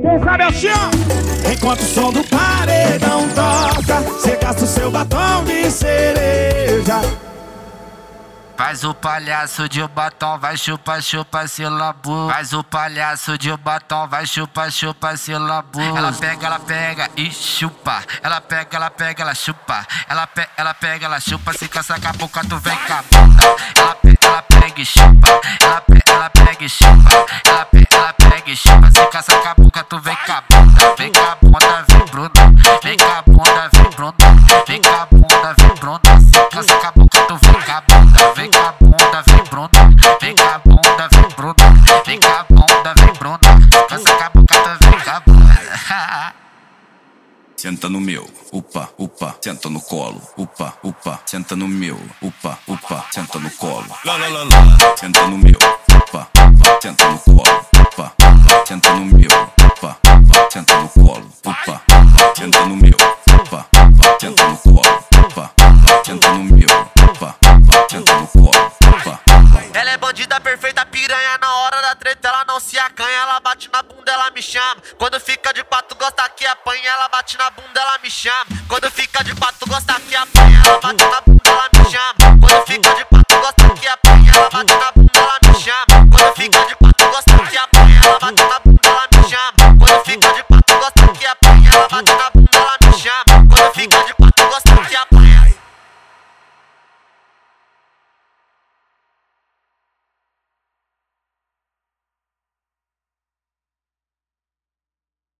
Quem sabe assim. Enquanto o som do paredão toca, você gasta o seu batom de cereja. Faz o palhaço de batom, vai chupa, chupa, se labu. Faz o palhaço de batom, vai chupa, chupa, se labu. Ela pega, ela pega e chupa. Ela pega, ela pega, ela chupa. Ela, pe ela pega, ela chupa. Se caça a boca, tu vem com a bunda. Ela, pe ela pega e chupa. Ela, pe ela pega e chupa. Ela, pe ela pega e chupa. Se caça com a boca, tu vem com a bunda. Vem com a bunda, vem Bruna. Vem com a bunda, vem Bruna. Vem com a bunda, vem Bruna. Se caça com a boca, tu vem com a bunda. Vem com a bunda, vem Bruna. Vem com a bunda, vem Bruna. Vem com a bunda, vem Bruna. Caça com a boca, tu vem com a bunda. Senta no meu, upa, upa, senta no colo, upa, upa, senta no meu, upa, upa, senta no colo. Lá, lá, lá, lá. Senta no meu, no meu, upa, upa, senta no colo, upa, senta no meu, upa, upa, senta no colo, upa, senta no meu, upa, upa, senta no colo, upa. Ela é bandida perfeita, piranha na hora da treta, ela não se acanha, ela bate na bunda, ela me chama. Quando fica de quatro, gosta que apanha, ela bate na bunda, ela me chama. Quando fica de quatro, gosta que apanha, ela bate na bunda, ela me chama.